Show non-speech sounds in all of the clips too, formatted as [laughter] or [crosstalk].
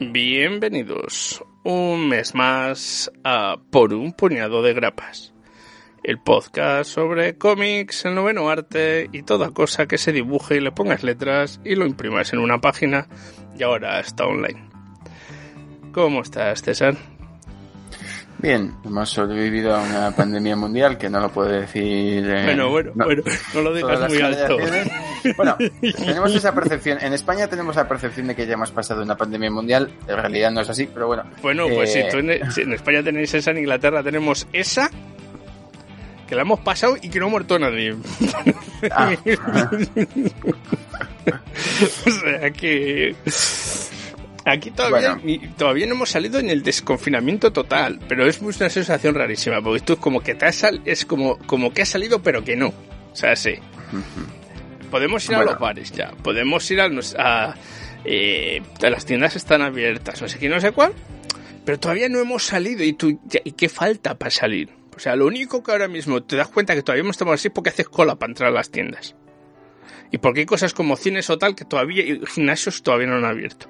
Bienvenidos un mes más a Por un puñado de grapas, el podcast sobre cómics, el noveno arte y toda cosa que se dibuje y le pongas letras y lo imprimas en una página y ahora está online. ¿Cómo estás, César? Bien, hemos sobrevivido a una pandemia mundial que no lo puedo decir. Eh, bueno, bueno, no, bueno, no lo digas muy alto. Bueno, [laughs] tenemos esa percepción. En España tenemos la percepción de que ya hemos pasado una pandemia mundial. En realidad no es así, pero bueno. Bueno, pues si, tú en, en, España tenéis esa, en Inglaterra tenemos esa, que la hemos pasado y que no ha muerto nadie. Ah. [laughs] o sea que. Aquí todavía, todavía no hemos salido en el desconfinamiento total, pero es una sensación rarísima, porque tú es como que te has es como, como que ha salido pero que no. O sea, sí. Podemos ir a los bares ya, podemos ir a, a, eh, las tiendas están abiertas, no sé qué, no sé cuál, pero todavía no hemos salido y tú, ¿y qué falta para salir? O sea, lo único que ahora mismo te das cuenta que todavía no estamos así es porque haces cola para entrar a las tiendas. Y porque hay cosas como cines o tal que todavía, y gimnasios todavía no han abierto.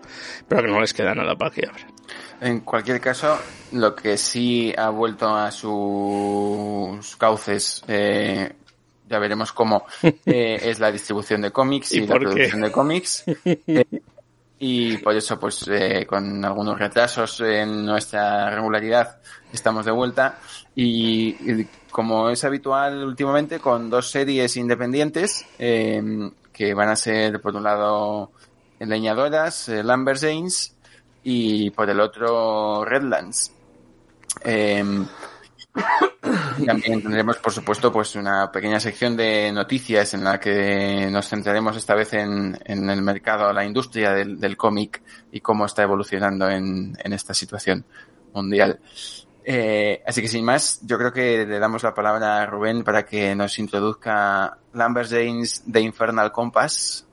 Pero que no les queda nada para que abran. En cualquier caso, lo que sí ha vuelto a sus cauces, eh, ya veremos cómo, [laughs] eh, es la distribución de cómics y, la producción de cómics. Eh, [laughs] y por eso, pues, eh, con algunos retrasos en nuestra regularidad, estamos de vuelta. Y, como es habitual últimamente, con dos series independientes, eh, que van a ser, por un lado, Leñadoras, eh, James y por el otro, Redlands. [coughs] También tendremos, por supuesto, pues una pequeña sección de noticias en la que nos centraremos esta vez en, el mercado, la industria del, cómic y cómo está evolucionando en, esta situación mundial. Eh, así que sin más, yo creo que le damos la palabra a Rubén para que nos introduzca Lambert James de Infernal Compass,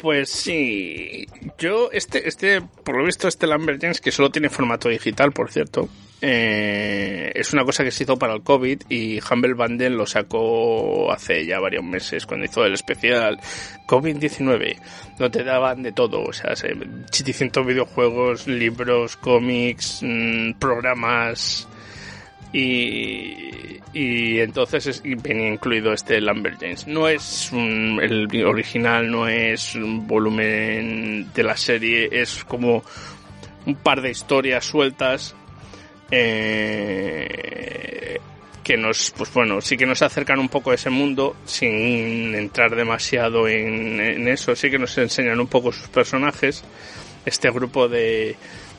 Pues sí, yo este, este, por lo visto este Lambert James, que solo tiene formato digital, por cierto, eh, es una cosa que se hizo para el COVID y Humble Bundle lo sacó hace ya varios meses cuando hizo el especial COVID-19, donde te daban de todo, o sea, 700 videojuegos, libros, cómics, mm, programas, y, y entonces venía incluido este Lambert James. No es el original, no es un volumen de la serie, es como un par de historias sueltas eh, que nos, pues bueno, sí que nos acercan un poco a ese mundo sin entrar demasiado en, en eso, sí que nos enseñan un poco sus personajes, este grupo de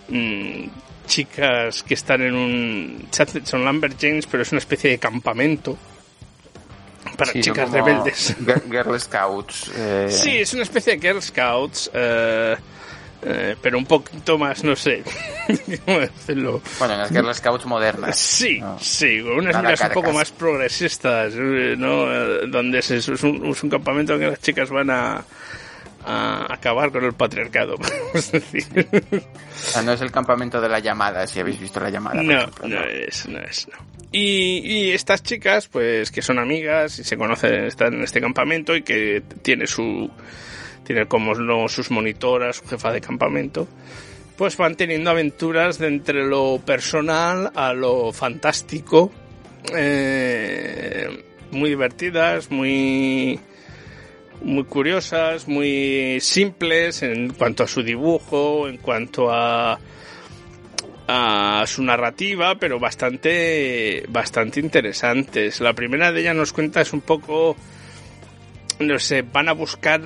mm, chicas que están en un. Son Lambert James, pero es una especie de campamento para chicas rebeldes. [laughs] Girl Scouts. Eh. Sí, es una especie de Girl Scouts. Eh, eh, pero un poquito más, no sé [laughs] cómo decirlo. Bueno, las Girl Scouts modernas. Sí, sí, unas un poco más progresistas, ¿no? Donde es, es, un, es un campamento en que las chicas van a, a acabar con el patriarcado, [laughs] decir. no es el campamento de la llamada, si habéis visto la llamada. No, no es, no es, Y, estas chicas, pues, que son amigas y se conocen, están en este campamento y que tiene su, tiene como no, sus monitoras, su jefa de campamento, pues van teniendo aventuras de entre lo personal a lo fantástico, eh, muy divertidas, muy muy curiosas, muy simples en cuanto a su dibujo, en cuanto a a su narrativa, pero bastante bastante interesantes. La primera de ellas nos cuenta es un poco no sé, van a buscar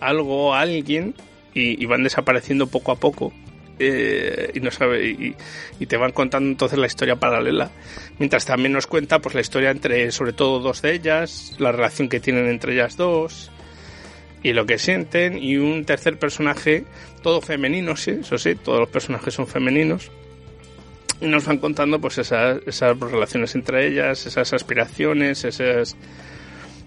algo, alguien y, y van desapareciendo poco a poco eh, y no sabe y, te van contando entonces la historia paralela. Mientras también nos cuenta pues la historia entre sobre todo dos de ellas la relación que tienen entre ellas dos y lo que sienten y un tercer personaje todo femenino sí eso sí todos los personajes son femeninos y nos van contando pues esas, esas relaciones entre ellas esas aspiraciones esas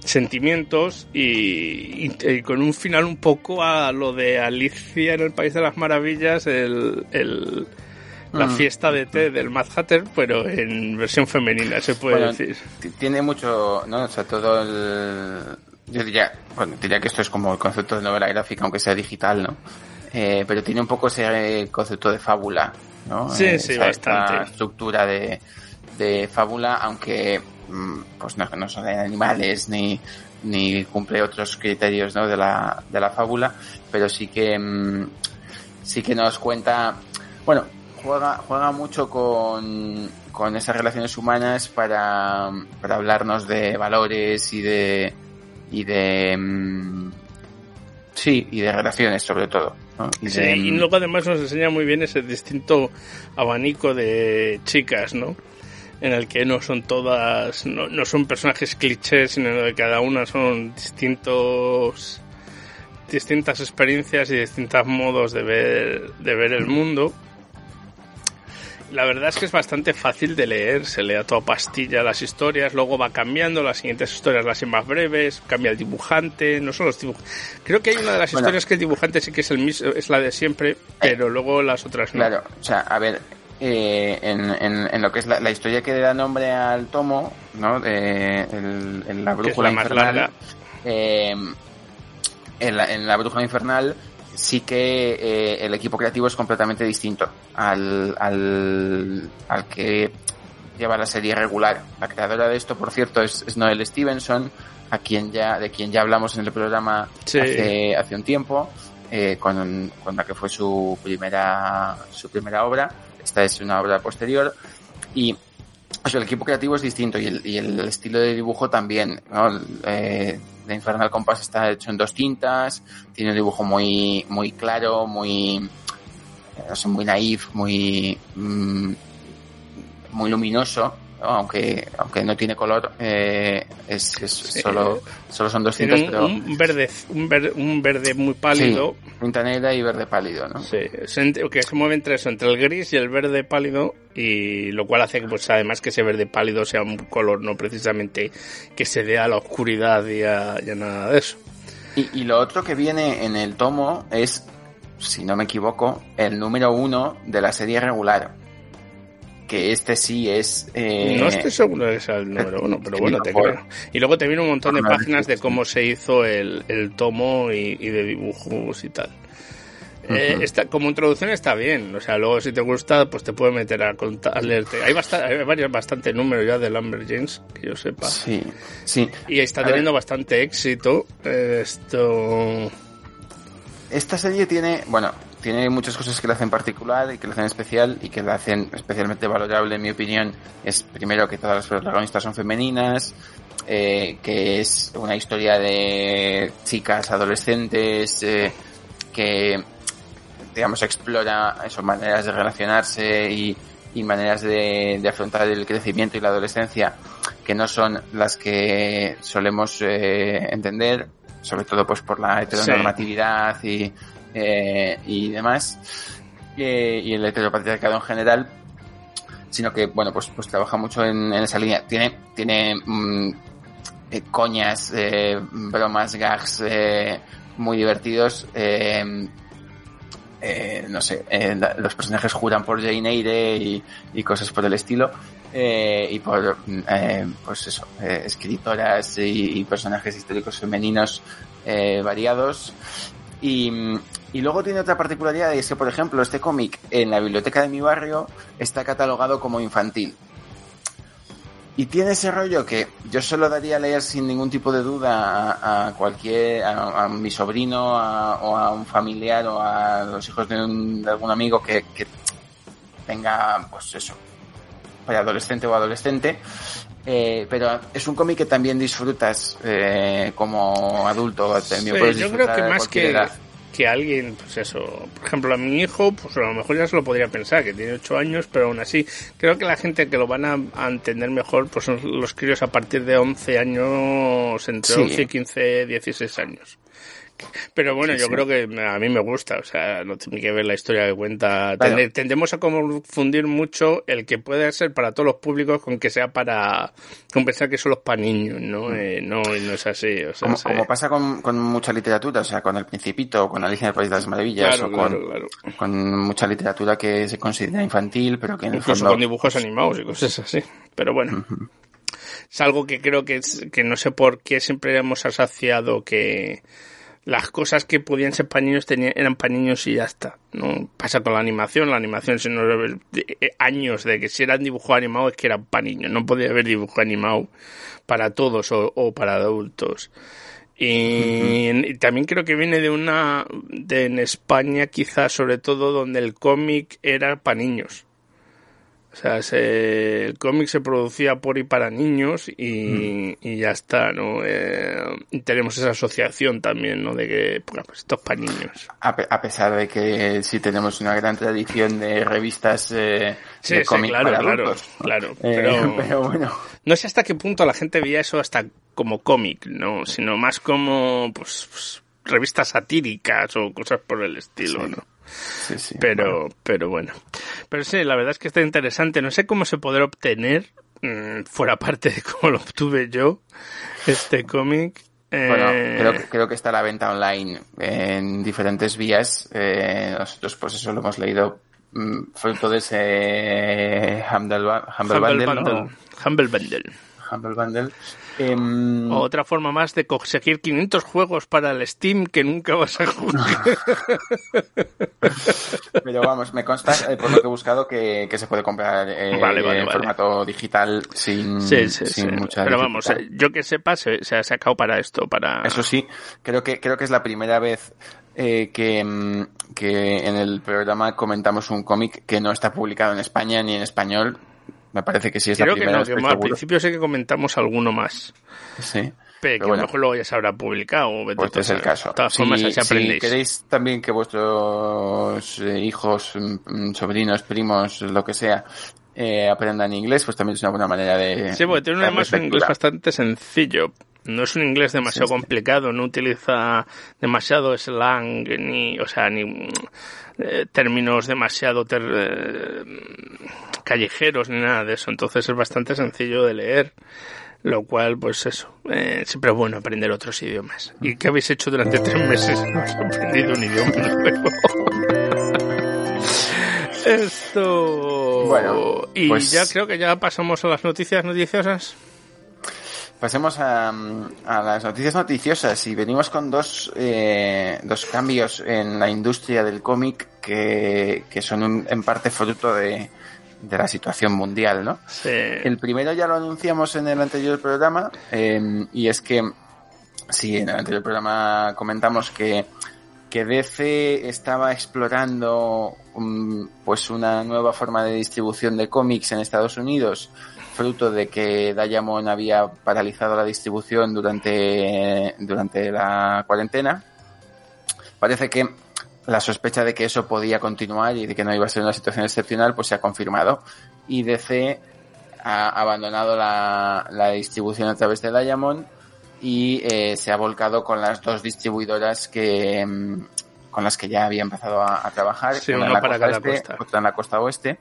sentimientos y, con un final un poco a lo de Alicia en el País de las Maravillas, el, el la mm. fiesta de té del Mad Hatter, pero en versión femenina, se puede decir. Tiene mucho, ¿no? O sea, todo el... Yo diría, bueno, diría que esto es como el concepto de novela gráfica, aunque sea digital, ¿no? Eh, pero tiene un poco ese concepto de fábula, ¿no? Sí, eh, sí, bastante. estructura de, de fábula, aunque pues no, no son animales ni, ni cumple otros criterios ¿no? de, la, de la fábula, pero sí que mm, sí que nos cuenta, bueno, juega, juega mucho con, con esas relaciones humanas para, para hablarnos de valores y de y de mm, sí, y de relaciones sobre todo. Y, y luego además nos enseña muy bien ese distinto abanico de chicas, ¿no? En el que no son todas, no, no son personajes clichés, sino que cada una son distintos distintas experiencias y distintos modos de ver, de ver el mundo. La verdad es que es bastante fácil de leer, se lee a toda pastilla las historias, luego va cambiando, las siguientes historias las hacen más breves, cambia el dibujante, no son los dibujantes. Creo que hay una de las historias que el dibujante sí que es el mismo, es la de siempre, pero luego las otras no. Claro, o sea, a ver, eh, en, en, lo que es la, historia que da nombre al tomo, ¿no? De, en la brújula infernal. Eh, en, la, en la brújula infernal sí que eh, el equipo creativo es completamente distinto al, al, al que lleva la serie regular. La creadora de esto, por cierto, es, es Noel Stevenson, a quien ya, de quien ya hablamos en el programa hace, hace un tiempo, eh, con, con la que fue su primera, su primera obra. Esta es una obra posterior y el equipo creativo es distinto y el, estilo de dibujo también. ¿no? Eh, The Infernal Compass está hecho en dos tintas, tiene un dibujo muy, muy claro, muy, no sé, muy naif, muy, mm, muy luminoso aunque aunque no tiene color eh, es, solo solo son dos cintas pero un verde un verde, un verde muy pálido. Sí, negra y verde pálido no sí que se mueve entre eso entre el gris y el verde pálido y lo cual hace pues además que ese verde pálido sea un color no precisamente que se dé a la oscuridad y a, nada de eso. Y, y lo otro que viene en el tomo es si no me equivoco el número uno de la serie regular que este sí es... Eh... No estoy seguro de que sea el número uno, [laughs] pero bueno, te creo. Y luego te viene un montón de páginas de cómo se hizo el, el tomo y, y, de dibujos y tal. eh, está, como introducción está bien, o sea, luego si te gusta, pues te puede meter a, contar, a leerte. Hay, bastante, hay varios, bastante números ya de Lambert James, que yo sepa. Sí, sí. Y está teniendo bastante éxito. Esto... Esta serie tiene, bueno, tiene muchas cosas que la hacen particular y que la hacen especial y que la hacen especialmente valorable en mi opinión. Es primero que todas las protagonistas son femeninas, eh, que es una historia de chicas adolescentes eh, que digamos explora esas maneras de relacionarse y, y maneras de, de, afrontar el crecimiento y la adolescencia que no son las que solemos eh, entender sobre todo pues por la heteronormatividad sí. y eh, y demás, eh, y el heteropatriarcado en general, sino que, bueno, pues, pues trabaja mucho en, esa línea. Tiene, tiene mm, eh, coñas, bromas, gags muy divertidos. No sé, los personajes juran por Jane Eyre y, y cosas por el estilo. Y por, eh, pues eso, escritoras y, y, personajes históricos femeninos variados. Y, y luego tiene otra particularidad, y es que, por ejemplo, este cómic en la biblioteca de mi barrio está catalogado como infantil. Y tiene ese rollo que yo solo daría a leer sin ningún tipo de duda a, a cualquier, a, a, mi sobrino a, o a un familiar o a los hijos de, un, de algún amigo que, que tenga, pues eso, adolescente o adolescente. Eh, pero es un cómic que también disfrutas eh, como adulto. Sí, yo creo que más que, edad. Que alguien, pues eso, por ejemplo a mi hijo, pues a lo mejor ya se lo podría pensar, que tiene 8 años, pero aún así, creo que la gente que lo van a, a entender mejor, pues son los críos a partir de 11 años, entre sí. 11 y 15, 16 años Pero bueno, yo creo que a mí me gusta, o sea, no tiene que ver la historia que cuenta. Tendemos a confundir mucho el que puede ser para todos los públicos con que sea para. con pensar que solo es para niños, ¿no? Mm. Eh, no, no es así. O sea, como, pasa con, con, mucha literatura, o sea, con El Principito, con Alicia en el País de las Maravillas, o con, con, mucha literatura que se considera infantil, pero que en el fondo. con dibujos animados y cosas así. Pero bueno es algo que creo que, que no sé por qué siempre hemos asociado que las cosas que podían ser para niños tenían, eran para niños y ya está. No pasa con la animación, la animación se nos eh, años de que si era dibujo animado es que era para niños, no podía haber dibujo animado para todos o, para adultos. Y, también creo que viene de una de en España quizás sobre todo donde el cómic era para niños o sea, el cómic se producía por y para niños y, mm. ya está, ¿no? Eh, tenemos esa asociación también, ¿no? De que, pues esto es para niños. A, pesar de que sí tenemos una gran tradición de revistas eh, de cómic claro, para claro, claro. Eh, [laughs] pero, bueno. No sé hasta qué punto la gente veía eso hasta como cómic, ¿no? Sino más como, pues, pues revistas satíricas o cosas por el estilo, ¿no? Pero, pero bueno. Pero sí, la verdad es que está interesante. No sé cómo se podrá obtener, mm, fuera parte de cómo lo obtuve yo, este cómic. Bueno, eh, creo, que, creo que está a la venta online en diferentes vías. Eh, nosotros, pues eso lo hemos leído mm, fruto de ese Humble, Humble, Bundle. Humble Bundle. Humble Bundle. Em, Otra forma más de conseguir 500 juegos para el Steam que nunca vas a jugar. [laughs] Pero vamos, me consta, eh, por lo que he buscado, que, se puede comprar eh, en formato digital sin, sin mucha Pero vamos, eh, yo que sepa, se, ha sacado para esto, para... Eso sí, creo que, creo que es la primera vez que, mm, que en el programa comentamos un cómic que no está publicado en España ni en español me parece que sí es la primera que no, al principio sé que comentamos alguno más. Sí. Pero, que a lo mejor luego ya se habrá publicado. Pues este es el caso. De todas formas, así aprendéis. Si queréis también que vuestros eh, hijos, mm, sobrinos, primos, lo que sea, eh, aprendan inglés, pues también es una buena manera de. Sí, porque tiene además un inglés bastante sencillo. No es un inglés demasiado complicado, no utiliza demasiado slang, ni, o sea, ni eh, términos demasiado eh, callejeros ni nada de eso. Entonces es bastante sencillo de leer. Lo cual, pues eso, eh, siempre es bueno aprender otros idiomas. ¿Y qué habéis hecho durante tres meses? [laughs] No habéis aprendido un idioma nuevo. [laughs] Esto. Bueno. Y pues ya creo que ya pasamos a las noticias noticiosas. Pasemos a, las noticias noticiosas y venimos con dos, eh, dos cambios en la industria del cómic que, son en parte fruto de, la situación mundial, ¿no? El primero ya lo anunciamos en el anterior programa em, y es que, sí, en el anterior programa comentamos que, que DC estaba explorando pues una nueva forma de distribución de cómics en Estados Unidos fruto de que Diamond había paralizado la distribución durante, durante la cuarentena. Parece que la sospecha de que eso podía continuar y de que no iba a ser una situación excepcional, pues se ha confirmado. Y DC ha abandonado la, la distribución a través de Diamond y eh, se ha volcado con las dos distribuidoras que mm, con las que ya había empezado a, trabajar, una, en la costa este, otra en la costa oeste.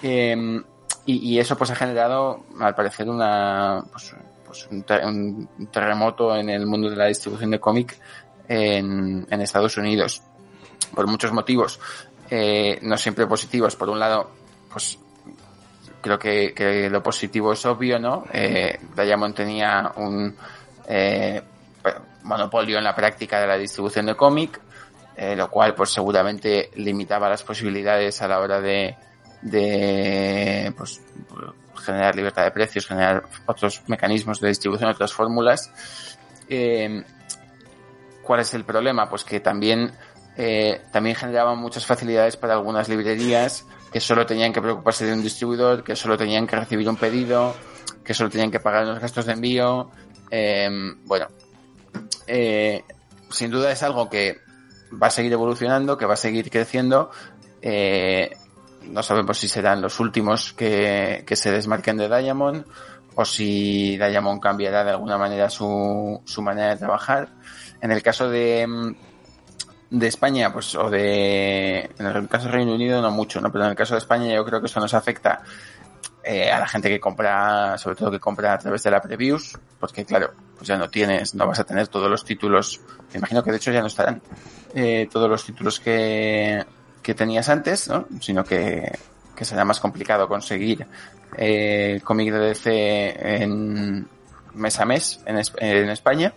Eh, y, eso pues ha generado, al parecer, una, pues, pues un, terremoto en el mundo de la distribución de cómic en, en Estados Unidos. Por muchos motivos, eh, no siempre positivos. Por un lado, pues creo que, que lo positivo es obvio, ¿no? Eh, Diamond tenía un eh, monopolio en la práctica de la distribución de cómic, eh, lo cual pues seguramente limitaba las posibilidades a la hora de, de pues, generar libertad de precios, generar otros mecanismos de distribución, otras fórmulas. Eh, ¿Cuál es el problema? Pues que también, eh, también generaban muchas facilidades para algunas librerías que solo tenían que preocuparse de un distribuidor, que solo tenían que recibir un pedido, que solo tenían que pagar los gastos de envío. Eh, bueno, sin duda es algo que va a seguir evolucionando, que va a seguir creciendo. Eh, no sabemos si serán los últimos que, se desmarquen de Diamond o si Diamond cambiará de alguna manera su, su manera de trabajar. En el caso de, mm, de España, pues, o de, en el caso del Reino Unido no mucho, ¿no? Pero en el caso de España yo creo que eso nos afecta eh, a la gente que compra, sobre todo que compra a través de la previews, porque claro, pues ya no tienes, no vas a tener todos los títulos, me imagino que de hecho ya no estarán eh, todos los títulos que, que tenías antes, ¿no? Sino que, que será más complicado conseguir eh, cómic de DC en mes a mes en, en España.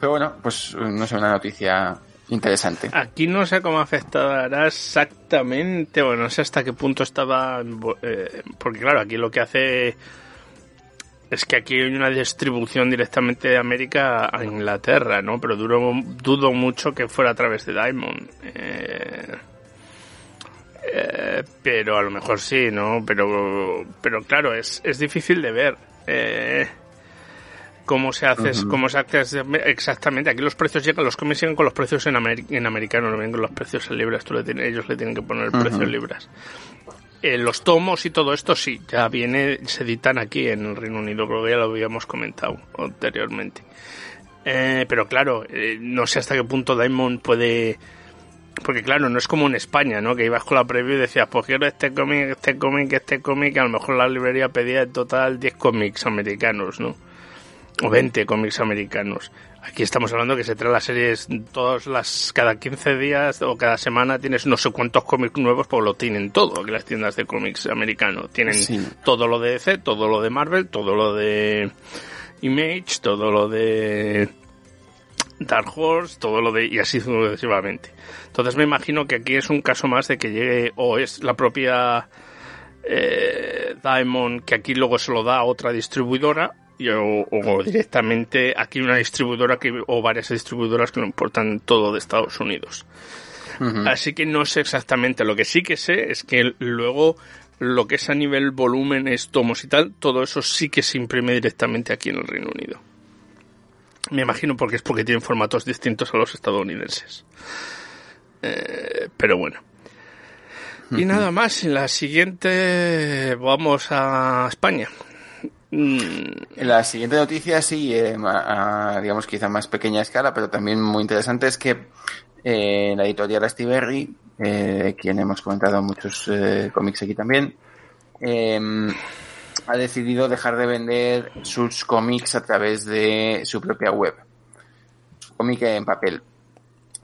Pero bueno, pues no sé, una noticia interesante. Aquí no sé cómo afectará exactamente, bueno, no sé hasta qué punto estaba, eh, porque claro, aquí lo que hace es que aquí hay una distribución directamente de América a Inglaterra, ¿no? Pero dudo, dudo mucho que fuera a través de Diamond. Eh, eh, pero a lo mejor sí, ¿no? Pero, pero claro, es, es difícil de ver. Eh, cómo se hace, cómo se hace exactamente. Aquí los precios llegan, los cómics llegan con los precios en, en americano, no vienen con los precios en libras. Tú le ellos le tienen que poner el precio en libras. Eh, los tomos y todo esto sí, ya viene, se editan aquí en el Reino Unido, creo que ya lo habíamos comentado anteriormente. Eh, pero claro, eh, no sé hasta qué punto Diamond puede... Porque claro, no es como en España, ¿no? Que ibas con la preview y decías, pues quiero este cómic, este cómic, este cómic, a lo mejor la librería pedía en total 10 cómics americanos, ¿no? o 20 cómics americanos. Aquí estamos hablando que se trae las series todas las cada 15 días o cada semana tienes no sé cuántos cómics nuevos, pues lo tienen todo, aquí las tiendas de cómics americanos. Tienen todo lo de DC, todo lo de Marvel, todo lo de Image, todo lo de Dark Horse, todo lo de y así sucesivamente. Entonces me imagino que aquí es un caso más de que llegue o es la propia eh, Diamond que aquí luego se lo da a otra distribuidora o, [laughs] directamente aquí una distribuidora que, o varias distribuidoras que lo importan todo de Estados Unidos. Así que no sé exactamente. Lo que sí que sé es que luego lo que es a nivel volúmenes, tomos y tal, todo eso sí que se imprime directamente aquí en el Reino Unido. Me imagino porque es porque tienen formatos distintos a los estadounidenses. Eh, pero bueno. Y nada más, en la siguiente vamos a España. Mm. La siguiente noticia, sí, eh, digamos quizá más pequeña escala, pero también muy interesante, es que eh, la editorial Astiberri, eh, quien hemos comentado muchos eh, cómics aquí también, em, ha decidido dejar de vender sus cómics a través de su propia web. Cómic en papel.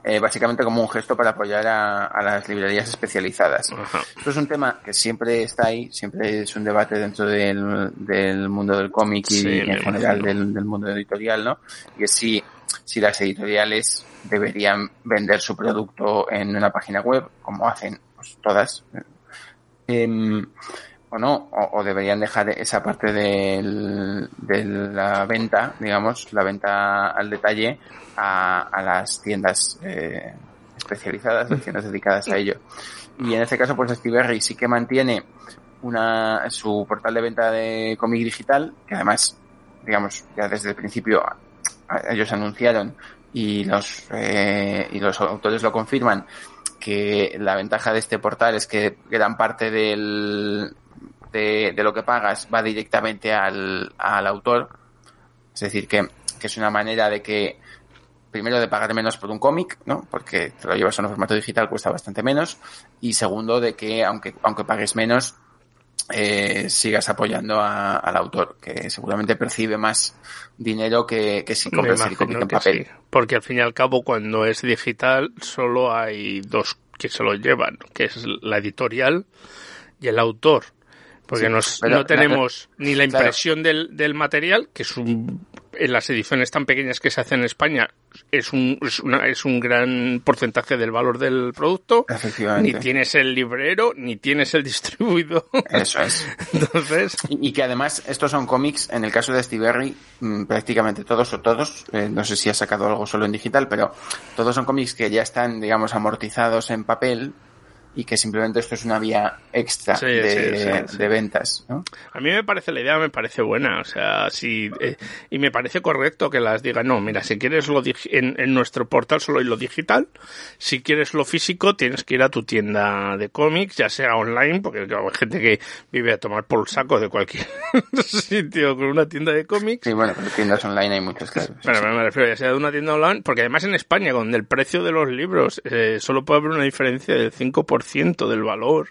Eh, básicamente como un gesto para apoyar a, las librerías especializadas. Esto es un tema que siempre está ahí, siempre es un debate dentro del, mundo del cómic y, en general del, mundo editorial, ¿no? Y es si, si las editoriales deberían vender su producto en una página web, como hacen pues, todas, em, o no, o, deberían dejar esa parte de la venta, digamos, la venta al detalle a, las tiendas eh, especializadas, las tiendas dedicadas a ello. Y en este caso, pues Steve sí que mantiene una, su portal de venta de cómic digital, que además, digamos, ya desde el principio ellos anunciaron y los, eh, y los autores lo confirman, que la ventaja de este portal es que gran parte del, de, de lo que pagas va directamente al, al autor. Es decir, que, que es una manera de que primero de pagar menos por un cómic, ¿no? Porque te lo llevas en un formato digital, cuesta bastante menos. Y segundo, de que aunque, aunque pagues menos, eh, sigas apoyando al autor, que seguramente percibe más dinero que, que si compras el cómic en papel. Porque al fin y al cabo, cuando es digital, solo hay dos que se lo llevan, que es la editorial y el autor. Porque no tenemos ni la impresión del, del material, que es un en las ediciones tan pequeñas que se hacen en España es un, es, una, es un gran porcentaje del valor del producto. Ni tienes el librero, ni tienes el [laughs] distribuidor. Eso es. Entonces. Y, que además estos son cómics, en el caso de Steve mm, prácticamente todos o todos, eh, no sé si ha sacado algo solo en digital, pero todos son cómics que ya están, digamos, amortizados en papel y que simplemente esto es una vía extra de, ventas. ¿no? A mí me parece la idea, me parece buena, o sea, sí, eh, y me parece correcto que las digan, no, mira, si quieres lo en, en, nuestro portal solo hay lo digital, si quieres lo físico tienes que ir a tu tienda de cómics, ya sea online, porque hay gente que vive a tomar por el saco de cualquier [laughs] sitio con una tienda de cómics. Sí, bueno, pero tiendas online hay muchas, claro. [laughs] Pero me refiero ya sea de una tienda online, porque además en España, con el precio de los libros, eh, solo puede haber una diferencia del 5% del valor.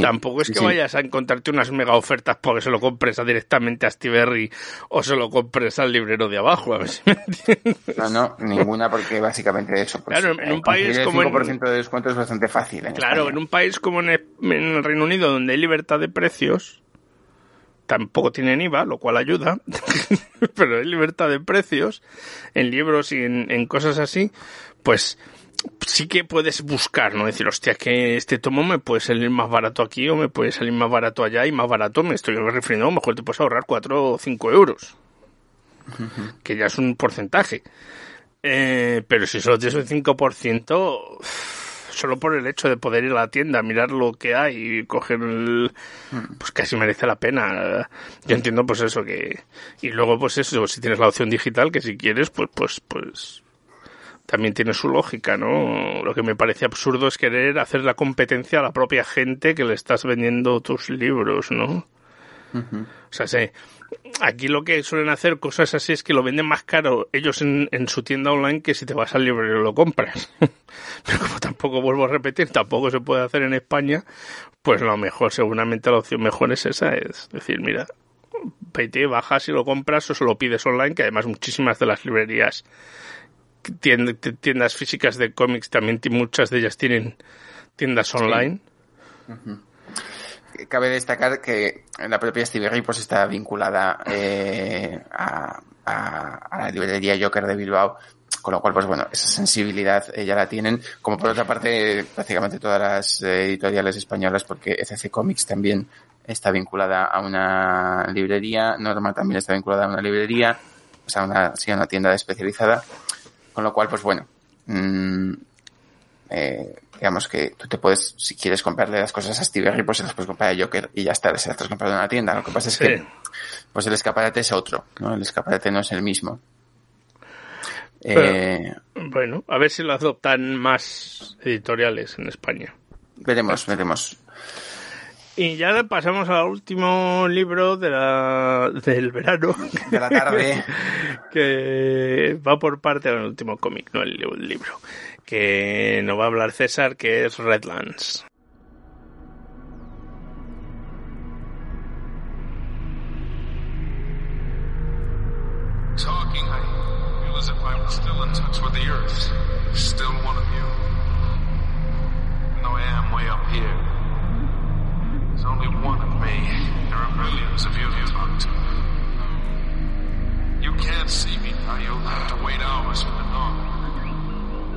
Tampoco es que vayas a encontrarte unas mega ofertas porque se lo compres directamente a Stiberry o se lo compres al librero de abajo, a ver si me entiendes. No, no, ninguna porque básicamente eso. Pues, claro, en un país como el 5% de descuento es bastante fácil. claro, en un país como en el Reino Unido donde hay libertad de precios, tampoco tienen IVA, lo cual ayuda, [laughs] pero hay libertad de precios en libros y en cosas así, pues sí que puedes buscar, ¿no? Decir, hostia, que este tomo me puede salir más barato aquí o me puede salir más barato allá y más barato me estoy refiriendo, a lo mejor te puedes ahorrar 4 o 5 euros. Que ya es un porcentaje. Eh, pero si solo tienes un 5%, solo por el hecho de poder ir a la tienda, mirar lo que hay y coger el... Pues casi merece la pena. Yo entiendo pues eso que... Y luego pues eso, si tienes la opción digital, que si quieres, pues, pues, pues también tiene su lógica, ¿no? Lo que me parece absurdo es querer hacer la competencia a la propia gente que le estás vendiendo tus libros, ¿no? O sea, sé, aquí lo que suelen hacer cosas así es que lo venden más caro ellos en, su tienda online que si te vas al libro y lo compras. [laughs] Pero como tampoco vuelvo a repetir, tampoco se puede hacer en España, pues lo mejor, seguramente la opción mejor es esa, es decir, mira, vete, bajas y lo compras o se lo pides online, que además muchísimas de las librerías tiendas físicas de cómics también muchas de ellas tienen tiendas online. Cabe destacar que la propia Stevie pues está vinculada eh, a, la librería Joker de Bilbao, con lo cual, pues bueno, esa sensibilidad eh, ya la tienen, como por otra parte prácticamente todas las editoriales españolas, porque FC Comics también está vinculada a una librería, Norma también está vinculada a una librería, o sea, una, sí, una tienda especializada, con lo cual, pues bueno, mmm, eh, digamos que tú te puedes, si quieres comprarle las cosas a Steve pues se las puedes comprar a Joker y ya está, se las has comprado en una tienda. Lo que pasa es que, pues el escaparate es otro, ¿no? El escaparate no es el mismo. eh, bueno, a ver si lo adoptan más editoriales en España. Veremos, veremos. Y ya pasamos al último libro de la, del verano. De la tarde. [laughs] que va por parte del último cómic, no el, libro. Que nos va a hablar César, que es Redlands. Talking, I feel as if I'm still in touch with the earth. Still one of you. No, I am way up here. There are millions of you. You can't see me now. To wait hours for the dawn.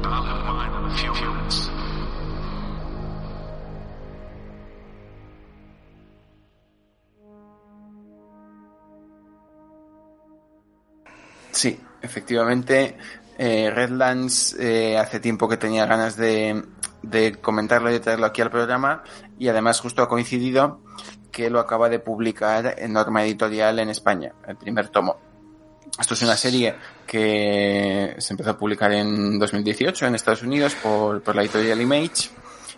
I'll have mine in a few minutes. Sí, efectivamente, eh, Redlands eh, hace tiempo que tenía ganas de, de comentarlo y de traerlo aquí al programa y además justo ha coincidido que lo acaba de publicar en Norma Editorial en España, el primer tomo. Esto es una serie que se empezó a publicar en 2018 en Estados Unidos por, por la editorial Image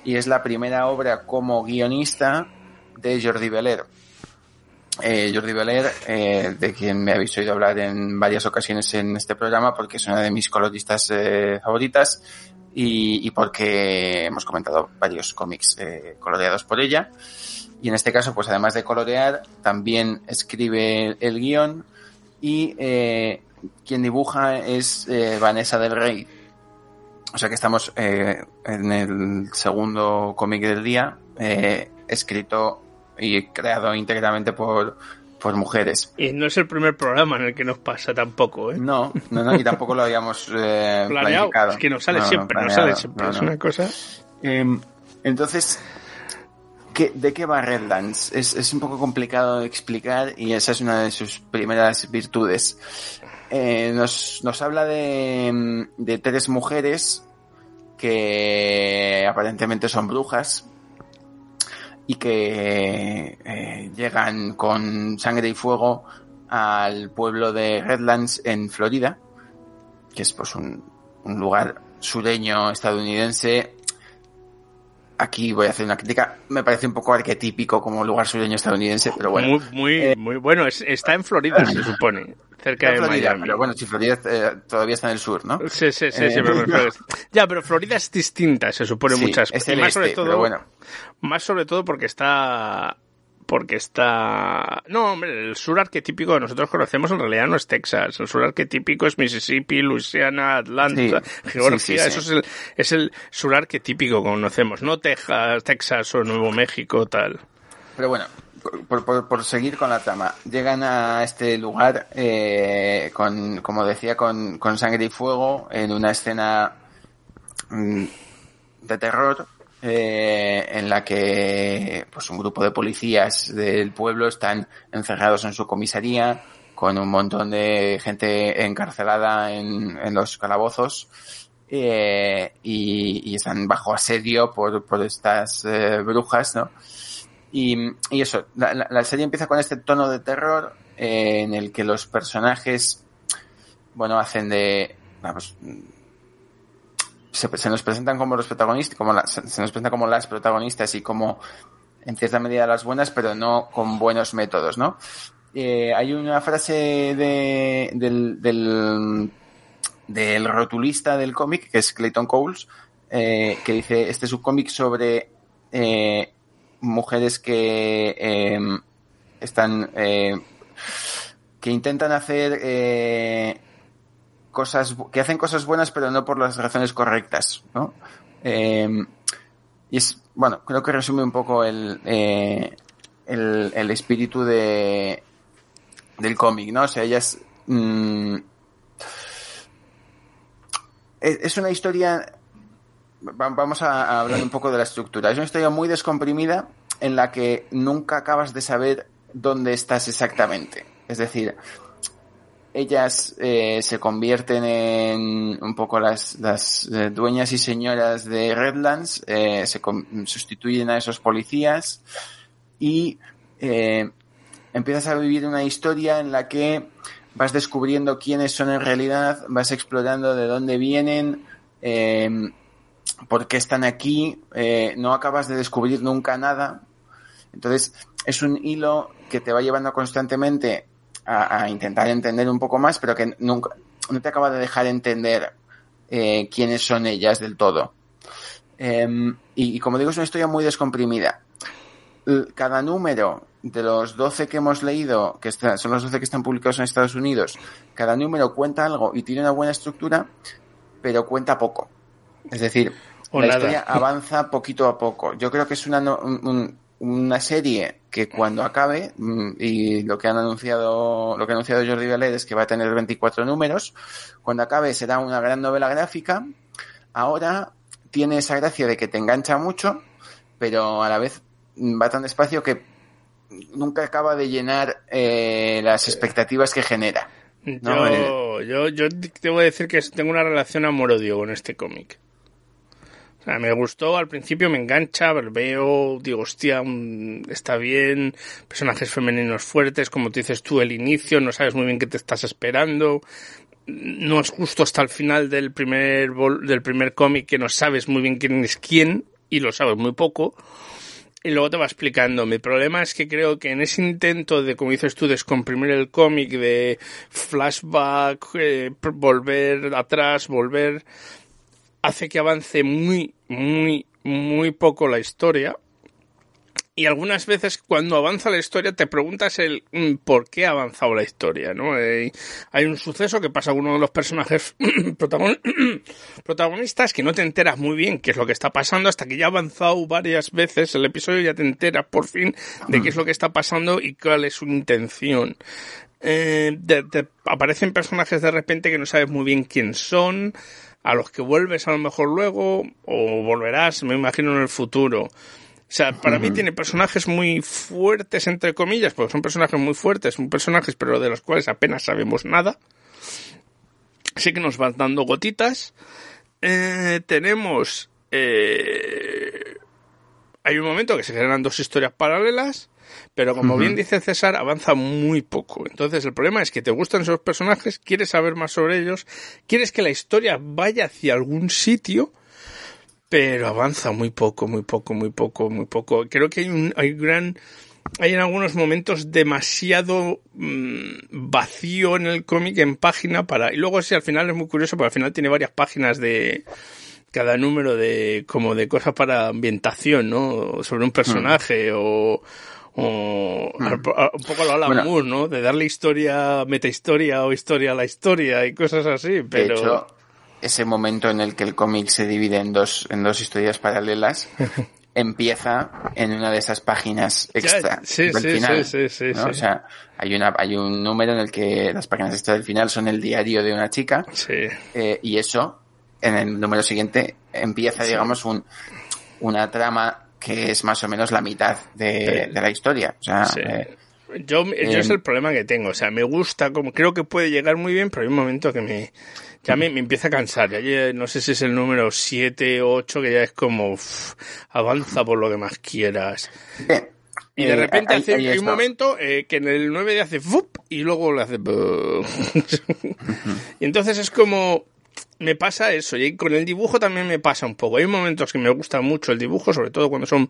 y es la primera obra como guionista de Jordi Beler. Eh, Jordi Beler, eh, de quien me habéis oído hablar en varias ocasiones en este programa porque es una de mis coloristas eh, favoritas y, porque hemos comentado varios cómics eh, coloreados por ella. Y en este caso, pues además de colorear, también escribe el guion y eh, quien dibuja es eh, Vanessa del Rey. O sea que estamos eh, en el segundo cómic del día, eh, escrito y creado íntegramente por, por mujeres. Y no es el primer programa en el que nos pasa tampoco, ¿eh? No, no, no y tampoco lo habíamos eh, [laughs] planificado. Es que nos sale siempre, nos sale siempre, es una cosa... Eh, entonces, ¿qué, ¿de qué va Redlands? Es, es un poco complicado de explicar y esa es una de sus primeras virtudes. Eh, nos, nos habla de, de tres mujeres que aparentemente son brujas y que eh, llegan con sangre y fuego al pueblo de Redlands en Florida, que es pues un, un lugar sureño estadounidense. Aquí voy a hacer una crítica, me parece un poco arquetípico como lugar sureño estadounidense, pero bueno. Muy, muy, muy bueno, está en Florida, se supone, cerca de Miami. Pero bueno, si Florida eh, todavía está en el sur, ¿no? Sí, sí, sí, sí pero, eh, [laughs] ya, pero Florida es distinta, se supone muchas cosas. más sobre todo, bueno. Más sobre todo porque está porque está... No, hombre, el sur arquetípico que nosotros conocemos en realidad no es Texas. El sur arquetípico es Mississippi, Louisiana, Atlanta, Georgia. Eso es el, es el sur arquetípico que conocemos, no Texas, Texas o Nuevo México, tal. Pero bueno, por, por, seguir con la trama, llegan a este lugar eh, con, como decía, con, con sangre y fuego en una escena mm, de terror eh, en la que pues un grupo de policías del pueblo están encerrados en su comisaría con un montón de gente encarcelada en, en los calabozos eh, y, y, están bajo asedio por, por estas eh, brujas, ¿no? Y, y eso, la, serie empieza con este tono de terror eh, en el que los personajes, bueno, hacen de, vamos, se, nos presentan como los protagonistas, como se, nos presentan como las protagonistas y como en cierta medida las buenas, pero no con buenos métodos, ¿no? Eh, hay una frase de, del, del, del rotulista del cómic, que es Clayton Coles, eh, que dice, este es un cómic sobre eh, mujeres que em, están, eh, que intentan hacer eh, cosas, que hacen cosas buenas, pero no por las razones correctas, ¿no? Eh, y es, bueno, creo que resume un poco el, eh, el, el, espíritu de, del cómic, ¿no? O sea, ellas, mm, es una historia, vamos a hablar un poco de la estructura, es una historia muy descomprimida en la que nunca acabas de saber dónde estás exactamente. Es decir, ellas eh, se convierten en un poco las, las eh, dueñas y señoras de Redlands, eh, se sustituyen a esos policías y eh, empiezas a vivir una historia en la que vas descubriendo quiénes son en realidad, vas explorando de dónde vienen, por qué están aquí, eh, no acabas de descubrir nunca nada. Entonces, es un hilo que te va llevando constantemente a, intentar entender un poco más, pero que nunca, no te acaba de dejar entender eh, quiénes son ellas del todo. Eh, y, como digo, es una historia muy descomprimida. Cada número de los 12 que hemos leído, que son los 12 que están publicados en Estados Unidos, cada número cuenta algo y tiene una buena estructura, pero cuenta poco. Es decir, o la nada. historia avanza poquito a poco. Yo creo que es una, un, una serie que cuando acabe, mm, y lo que han anunciado, lo que ha anunciado Jordi Valer es que va a tener 24 números, cuando acabe será una gran novela gráfica, ahora tiene esa gracia de que te engancha mucho, pero a la vez va tan despacio que nunca acaba de llenar eh, las expectativas que genera. ¿no? Yo, yo, yo debo decir que tengo una relación amor-odio con este cómic. Me gustó, al principio me engancha, veo, digo, hostia, está bien, personajes femeninos fuertes, como te dices tú, el inicio, no sabes muy bien qué te estás esperando, no es justo hasta el final del primer, del primer cómic que no sabes muy bien quién es quién, y lo sabes muy poco, y luego te va explicando. Mi problema es que creo que en ese intento de, como dices tú, descomprimir el cómic, de flashback, eh, volver atrás, volver hace que avance muy, muy, muy poco la historia. Y algunas veces cuando avanza la historia te preguntas el mm, por qué ha avanzado la historia, ¿no? Eh, hay un suceso que pasa a uno de los personajes [clears throat] [clears throat] protagonistas que no te enteras muy bien qué es lo que está pasando hasta que ya ha avanzado varias veces el episodio y ya te enteras por fin de qué es lo que está pasando y cuál es su intención. Eh, aparecen personajes de repente que no sabes muy bien quién son, a los que vuelves a lo mejor luego o volverás, me imagino, en el futuro. O sea, para uh -huh. mí tiene personajes muy fuertes, entre comillas, porque son personajes muy fuertes, son personajes pero de los cuales apenas sabemos nada. Sí que nos van dando gotitas, eh, tenemos... Eh, hay un momento que se generan dos historias paralelas, pero como bien dice César, avanza muy poco. Entonces el problema es que te gustan esos personajes, quieres saber más sobre ellos, quieres que la historia vaya hacia algún sitio, pero avanza muy poco, muy poco, muy poco, muy poco. Creo que hay un hay gran hay en algunos momentos demasiado mm, vacío en el cómic en página para y luego sí al final es muy curioso porque al final tiene varias páginas de cada número de como de cosas para ambientación, ¿no? Sobre un personaje o o mm. un poco lo Alan Moore, ¿no? De darle historia, metahistoria o historia a la historia y cosas así, pero... De hecho, ese momento en el que el cómic se divide en dos, en dos historias paralelas [laughs] empieza en una de esas páginas extra sí, del sí, final. Sí, sí, sí, O sea, hay una, hay un número en el que las páginas extra del final son el diario de una chica. Eh, y eso, en el número siguiente, empieza, digamos, un, una trama que es más o menos la mitad de, de la historia. O sea, eh, yo, yo es el problema que tengo. O sea, me gusta, como creo que puede llegar muy bien, pero hay un momento que me, ya me, empieza a cansar. Ya, no sé si es el número 7 o 8 que ya es como avanza por lo que más quieras. Y de eh, repente hace, hay, un momento eh, que en el 9 hace ¡fup! y luego le hace [laughs] y entonces es como me pasa eso y con el dibujo también me pasa un poco hay momentos que me gusta mucho el dibujo sobre todo cuando son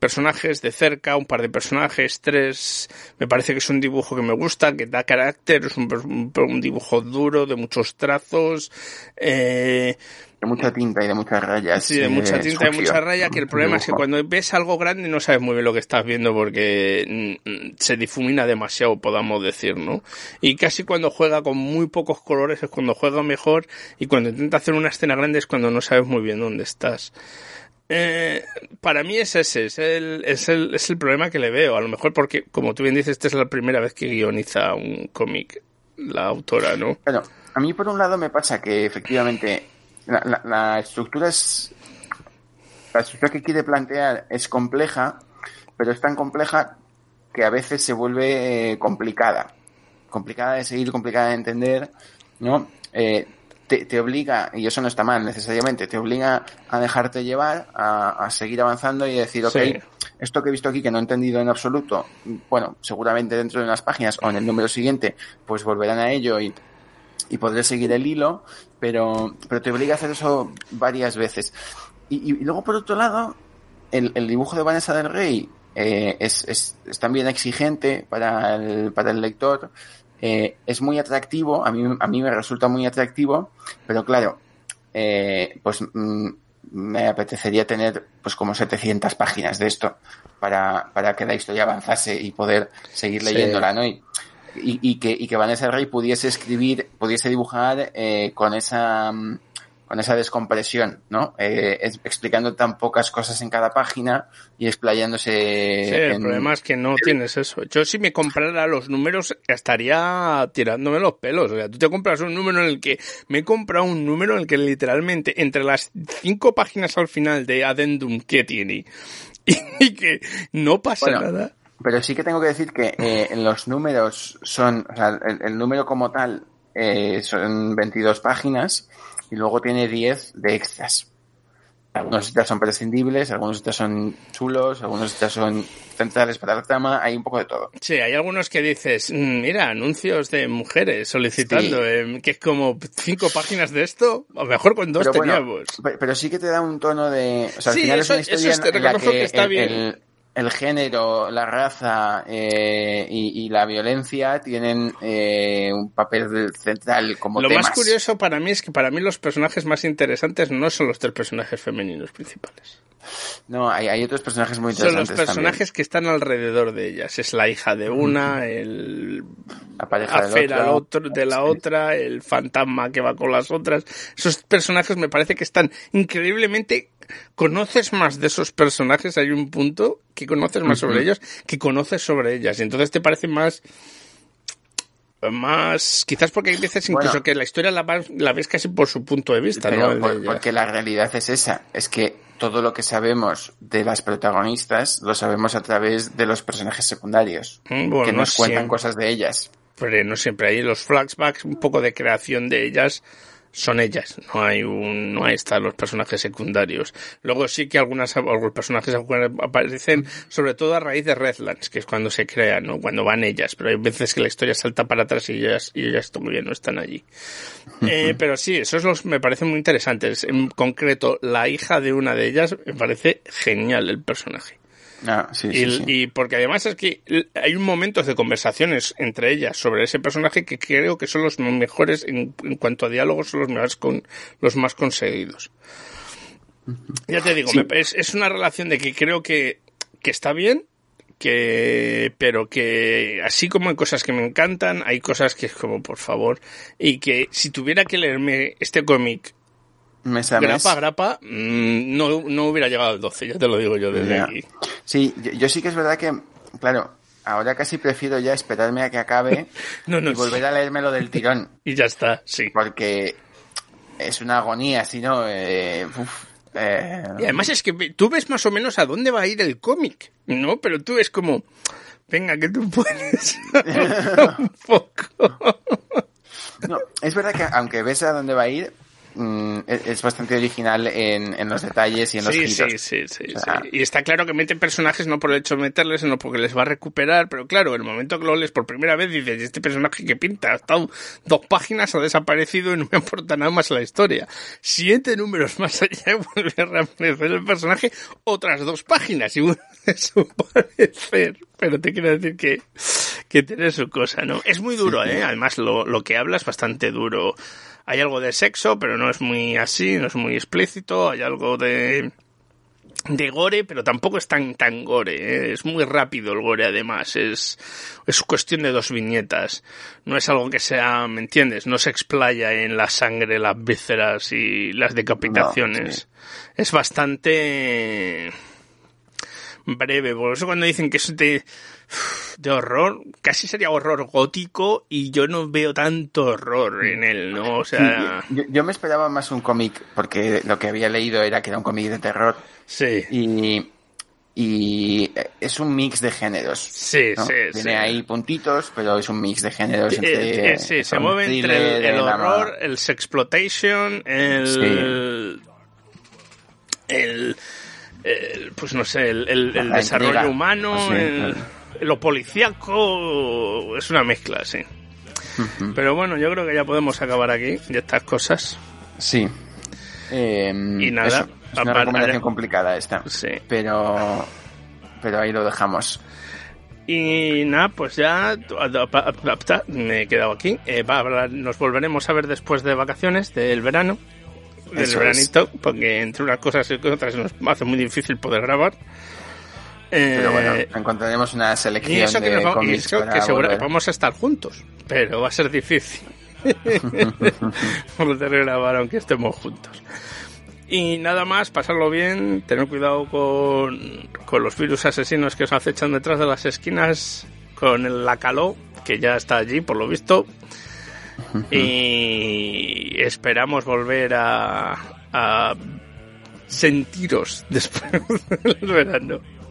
personajes de cerca, un par de personajes, tres. Me parece que es un dibujo que me gusta, que da carácter, es un, dibujo duro, de muchos trazos. Eh, de mucha tinta y de muchas rayas. Sí, de mucha eh, tinta y de mucha raya, que el problema es que cuando ves algo grande no sabes muy bien lo que estás viendo porque mm, se difumina demasiado, podamos decir, ¿no? Y casi cuando juega con muy pocos colores es cuando juega mejor y cuando intenta hacer una escena grande es cuando no sabes muy bien dónde estás. Eh, para mí es ese, es el, es, el, es el problema que le veo. A lo mejor porque, como tú bien dices, esta es la primera vez que guioniza un cómic la autora, ¿no? Bueno, a mí por un lado me pasa que efectivamente la, la, estructura es... La estructura que quiere plantear es compleja, pero es tan compleja que a veces se vuelve eh, complicada. Complicada de seguir, complicada de entender, ¿no? Eh, te, obliga, y eso no está mal necesariamente, te obliga a dejarte llevar, a, seguir avanzando y decir, ok, esto que he visto aquí que no he entendido en absoluto, bueno, seguramente dentro de unas páginas o en el número siguiente, pues volverán a ello y, y podré seguir el hilo, pero, pero te obliga a hacer eso varias veces. Y, luego, por otro lado, el, el dibujo de Vanessa del Rey eh, es, es, es, también exigente para el, para el lector eh, es muy atractivo, a mí, a mí me resulta muy atractivo, pero claro, eh, pues mm, me apetecería tener pues como 700 páginas de esto para, para que la historia avanzase y poder seguir leyéndola, ¿no? Y, y, que, y que Vanessa Rey pudiese escribir, pudiese dibujar eh, con esa mm, con esa descompresión, ¿no? Eh, explicando tan pocas cosas en cada página y explayándose. Sí, el problema es que no tienes eso. Yo si me comprara los números estaría tirándome los pelos. O sea, tú te compras un número en el que me he comprado un número en el que literalmente entre las cinco páginas al final de Addendum que tiene [laughs] y, que no pasa nada. Pero sí que tengo que decir que eh, los números son, o sea, el, número como tal eh, son 22 páginas y luego tiene 10 de extras. Algunos extras son prescindibles, algunos extras son chulos, algunos extras son centrales para la trama, hay un poco de todo. Sí, hay algunos que dices, mm, mira, anuncios de mujeres solicitando, em, que es como cinco páginas de esto, o mejor con dos teníamos. pero, sí que te da un tono de... O sea, al final es una historia en la que, está bien el género, la raza eh, y, la violencia tienen eh, un papel central como Lo más curioso para mí es que para mí los personajes más interesantes no son los tres personajes femeninos principales. No, hay, otros personajes muy interesantes. Son los personajes que están alrededor de ellas. Es la hija de una, el la pareja otro. de la otra, el fantasma que va con las otras. Esos personajes me parece que están increíblemente conoces más de esos personajes, hay un punto que conoces más sobre ellos que conoces sobre ellas. Y entonces te parece más más quizás porque hay veces incluso que la historia la, la, ves casi por su punto de vista porque la realidad es esa. Es que todo lo que sabemos de las protagonistas lo sabemos a través de los personajes secundarios mm, que nos cuentan cosas de ellas. Pero no siempre. Hay los flashbacks un poco de creación de ellas son ellas, no hay un, no están los personajes secundarios. Luego sí que algunas, algunos personajes aparecen, sobre todo a raíz de Redlands, que es cuando se crean, ¿no? Cuando van ellas, pero hay veces que la historia salta para atrás y ellas, y ellas todavía no están allí. Eh, pero sí, esos los, me parecen muy interesantes. En concreto, la hija de una de ellas me parece genial el personaje. Ah, sí, y, sí, y, porque además es que hay momentos de conversaciones entre ellas sobre ese personaje que creo que son los mejores en, cuanto a diálogos, son los más, con, los más conseguidos. Ya te digo, es, es, una relación de que creo que, que está bien, que pero que así como hay cosas que me encantan, hay cosas que es como por favor y que si tuviera que leerme este cómic mes a grapa, grapa, mm, no, no hubiera llegado al 12, ya te lo digo yo desde aquí. Sí, yo, sí que es verdad que, claro, ahora casi prefiero ya esperarme a que acabe [laughs] y volver a leérmelo del tirón. [laughs] y ya está, sí. Porque es una agonía, si no... Eh, eh, Y además es que tú ves más o menos a dónde va a ir el cómic, ¿no? Pero tú es como, venga, que tú puedes [laughs] un poco. no, es verdad que aunque ves a dónde va a ir, Mm, es bastante original en, en, los detalles y en los sí, giros. Sí, sí, sí, Y está claro que meten personajes no por el hecho de meterles, sino porque les va a recuperar. Pero claro, en el momento que lo lees por primera vez dices, este personaje que pinta ha estado dos páginas, ha desaparecido y no me importa nada más la historia. Siete números más allá vuelve a reaparecer el personaje otras dos páginas y vuelve a desaparecer. Pero te quiero decir que, que tiene su cosa, ¿no? Es muy duro, ¿eh? Además, lo, lo que habla es bastante duro. Hay algo de sexo, pero no es muy así, no es muy explícito. Hay algo de de gore, pero tampoco es tan tan gore, ¿eh? es muy rápido el gore además, es es cuestión de dos viñetas, no es algo que sea, ¿me entiendes? No se explaya en la sangre, las vísceras y las decapitaciones. Es bastante breve, por eso cuando dicen que es de de horror, casi sería horror gótico y yo no veo tanto horror en él, ¿no? O sea... yo, me esperaba más un cómic, porque lo que había leído era que era un cómic de terror. Sí. Y, y es un mix de géneros. Sí, sí, Tiene ahí puntitos, pero es un mix de géneros. Entre, sí, se mueve entre el, horror, el sexploitation, el... El, el, pues no sé, el, el, desarrollo humano, el, lo policíaco es una mezcla, sí. Pero bueno, yo creo que ya podemos acabar aquí de estas cosas. Sí. Eh, y nada. Es, una recomendación complicada esta. Sí. Pero, pero ahí lo dejamos. Y nada, pues ya me he quedado aquí. Eh, nos volveremos a ver después de vacaciones del verano. Del veranito, porque entre unas cosas y otras nos hace muy difícil poder grabar. Pero bueno, eh, encontraremos una selección de vamos, cómics que seguro vamos a estar juntos, pero va a ser difícil [laughs] poder grabar aunque estemos juntos. Y nada más, pasarlo bien, tener cuidado con, con los virus asesinos que os acechan detrás de las esquinas, con el lacaló, que ya está allí, por lo visto. y esperamos volver a, a sentiros después [laughs] del verano.